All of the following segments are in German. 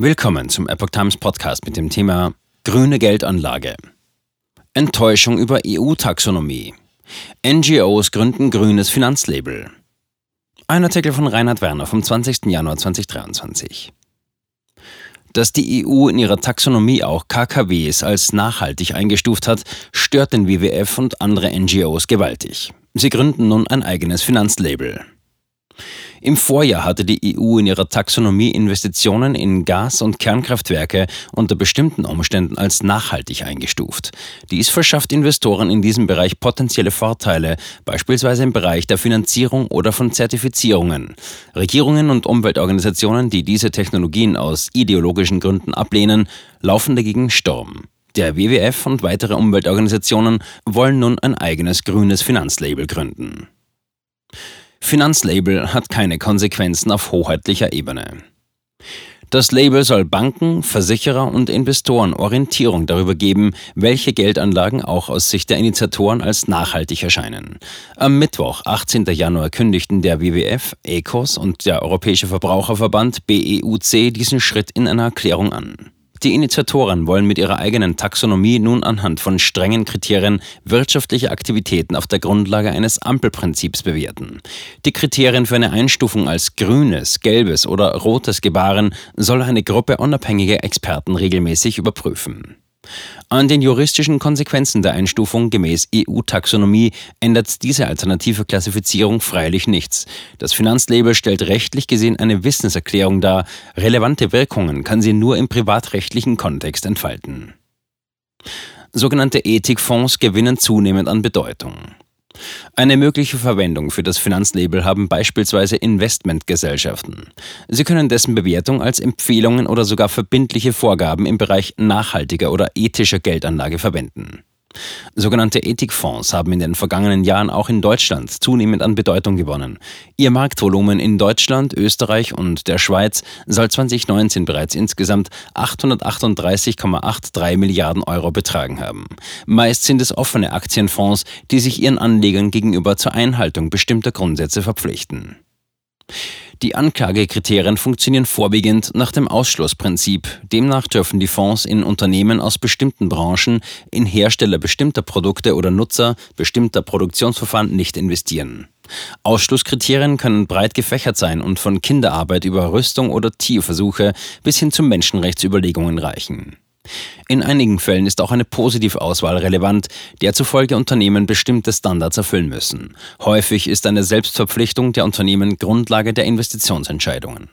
Willkommen zum Epoch Times Podcast mit dem Thema Grüne Geldanlage. Enttäuschung über EU-Taxonomie. NGOs gründen grünes Finanzlabel. Ein Artikel von Reinhard Werner vom 20. Januar 2023. Dass die EU in ihrer Taxonomie auch KKWs als nachhaltig eingestuft hat, stört den WWF und andere NGOs gewaltig. Sie gründen nun ein eigenes Finanzlabel. Im Vorjahr hatte die EU in ihrer Taxonomie Investitionen in Gas- und Kernkraftwerke unter bestimmten Umständen als nachhaltig eingestuft. Dies verschafft Investoren in diesem Bereich potenzielle Vorteile, beispielsweise im Bereich der Finanzierung oder von Zertifizierungen. Regierungen und Umweltorganisationen, die diese Technologien aus ideologischen Gründen ablehnen, laufen dagegen Sturm. Der WWF und weitere Umweltorganisationen wollen nun ein eigenes grünes Finanzlabel gründen. Finanzlabel hat keine Konsequenzen auf hoheitlicher Ebene. Das Label soll Banken, Versicherer und Investoren Orientierung darüber geben, welche Geldanlagen auch aus Sicht der Initiatoren als nachhaltig erscheinen. Am Mittwoch, 18. Januar, kündigten der WWF, ECOS und der Europäische Verbraucherverband BEUC diesen Schritt in einer Erklärung an. Die Initiatoren wollen mit ihrer eigenen Taxonomie nun anhand von strengen Kriterien wirtschaftliche Aktivitäten auf der Grundlage eines Ampelprinzips bewerten. Die Kriterien für eine Einstufung als grünes, gelbes oder rotes Gebaren soll eine Gruppe unabhängiger Experten regelmäßig überprüfen. An den juristischen Konsequenzen der Einstufung gemäß EU-Taxonomie ändert diese alternative Klassifizierung freilich nichts. Das Finanzlabel stellt rechtlich gesehen eine Wissenserklärung dar, relevante Wirkungen kann sie nur im privatrechtlichen Kontext entfalten. Sogenannte Ethikfonds gewinnen zunehmend an Bedeutung. Eine mögliche Verwendung für das Finanzlabel haben beispielsweise Investmentgesellschaften. Sie können dessen Bewertung als Empfehlungen oder sogar verbindliche Vorgaben im Bereich nachhaltiger oder ethischer Geldanlage verwenden. Sogenannte Ethikfonds haben in den vergangenen Jahren auch in Deutschland zunehmend an Bedeutung gewonnen. Ihr Marktvolumen in Deutschland, Österreich und der Schweiz soll 2019 bereits insgesamt 838,83 Milliarden Euro betragen haben. Meist sind es offene Aktienfonds, die sich ihren Anlegern gegenüber zur Einhaltung bestimmter Grundsätze verpflichten. Die Anklagekriterien funktionieren vorwiegend nach dem Ausschlussprinzip. Demnach dürfen die Fonds in Unternehmen aus bestimmten Branchen, in Hersteller bestimmter Produkte oder Nutzer bestimmter Produktionsverfahren nicht investieren. Ausschlusskriterien können breit gefächert sein und von Kinderarbeit über Rüstung oder Tierversuche bis hin zu Menschenrechtsüberlegungen reichen. In einigen Fällen ist auch eine Positivauswahl relevant, der zufolge Unternehmen bestimmte Standards erfüllen müssen. Häufig ist eine Selbstverpflichtung der Unternehmen Grundlage der Investitionsentscheidungen.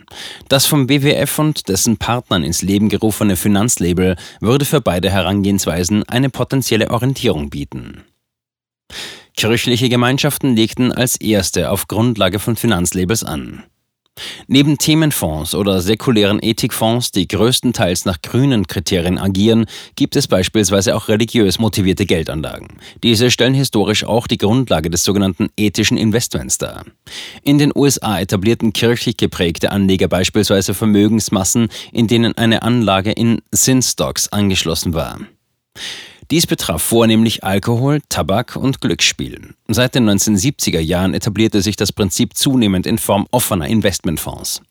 Das vom WWF und dessen Partnern ins Leben gerufene Finanzlabel würde für beide Herangehensweisen eine potenzielle Orientierung bieten. Kirchliche Gemeinschaften legten als erste auf Grundlage von Finanzlabels an. Neben Themenfonds oder säkulären Ethikfonds, die größtenteils nach grünen Kriterien agieren, gibt es beispielsweise auch religiös motivierte Geldanlagen. Diese stellen historisch auch die Grundlage des sogenannten ethischen Investments dar. In den USA etablierten kirchlich geprägte Anleger beispielsweise Vermögensmassen, in denen eine Anlage in Sin-Stocks angeschlossen war. Dies betraf vornehmlich Alkohol, Tabak und Glücksspiel. Seit den 1970er Jahren etablierte sich das Prinzip zunehmend in Form offener Investmentfonds.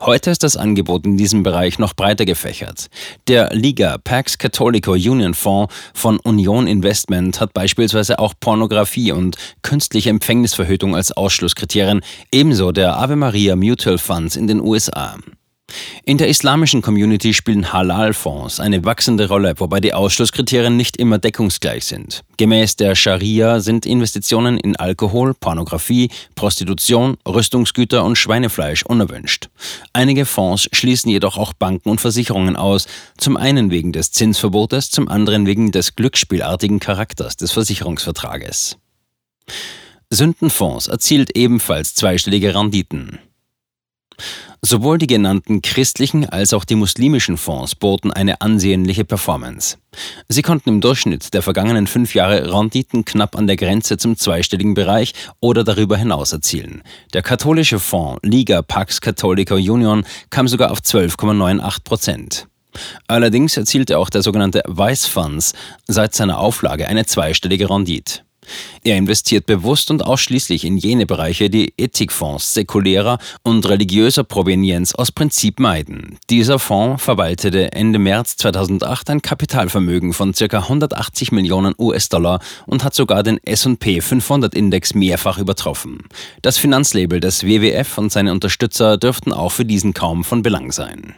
Heute ist das Angebot in diesem Bereich noch breiter gefächert. Der Liga Pax Catholico Union Fonds von Union Investment hat beispielsweise auch Pornografie und künstliche Empfängnisverhütung als Ausschlusskriterien, ebenso der Ave Maria Mutual Funds in den USA. In der islamischen Community spielen Halal-Fonds eine wachsende Rolle, wobei die Ausschlusskriterien nicht immer deckungsgleich sind. Gemäß der Scharia sind Investitionen in Alkohol, Pornografie, Prostitution, Rüstungsgüter und Schweinefleisch unerwünscht. Einige Fonds schließen jedoch auch Banken und Versicherungen aus, zum einen wegen des Zinsverbotes, zum anderen wegen des glücksspielartigen Charakters des Versicherungsvertrages. Sündenfonds erzielt ebenfalls zweistellige Renditen. Sowohl die genannten christlichen als auch die muslimischen Fonds boten eine ansehnliche Performance. Sie konnten im Durchschnitt der vergangenen fünf Jahre Renditen knapp an der Grenze zum zweistelligen Bereich oder darüber hinaus erzielen. Der katholische Fonds Liga Pax Catholica Union kam sogar auf 12,98 Prozent. Allerdings erzielte auch der sogenannte Vice Funds seit seiner Auflage eine zweistellige Rendite. Er investiert bewusst und ausschließlich in jene Bereiche, die Ethikfonds säkulärer und religiöser Provenienz aus Prinzip meiden. Dieser Fonds verwaltete Ende März 2008 ein Kapitalvermögen von ca. 180 Millionen US-Dollar und hat sogar den S&P 500 Index mehrfach übertroffen. Das Finanzlabel des WWF und seine Unterstützer dürften auch für diesen kaum von Belang sein.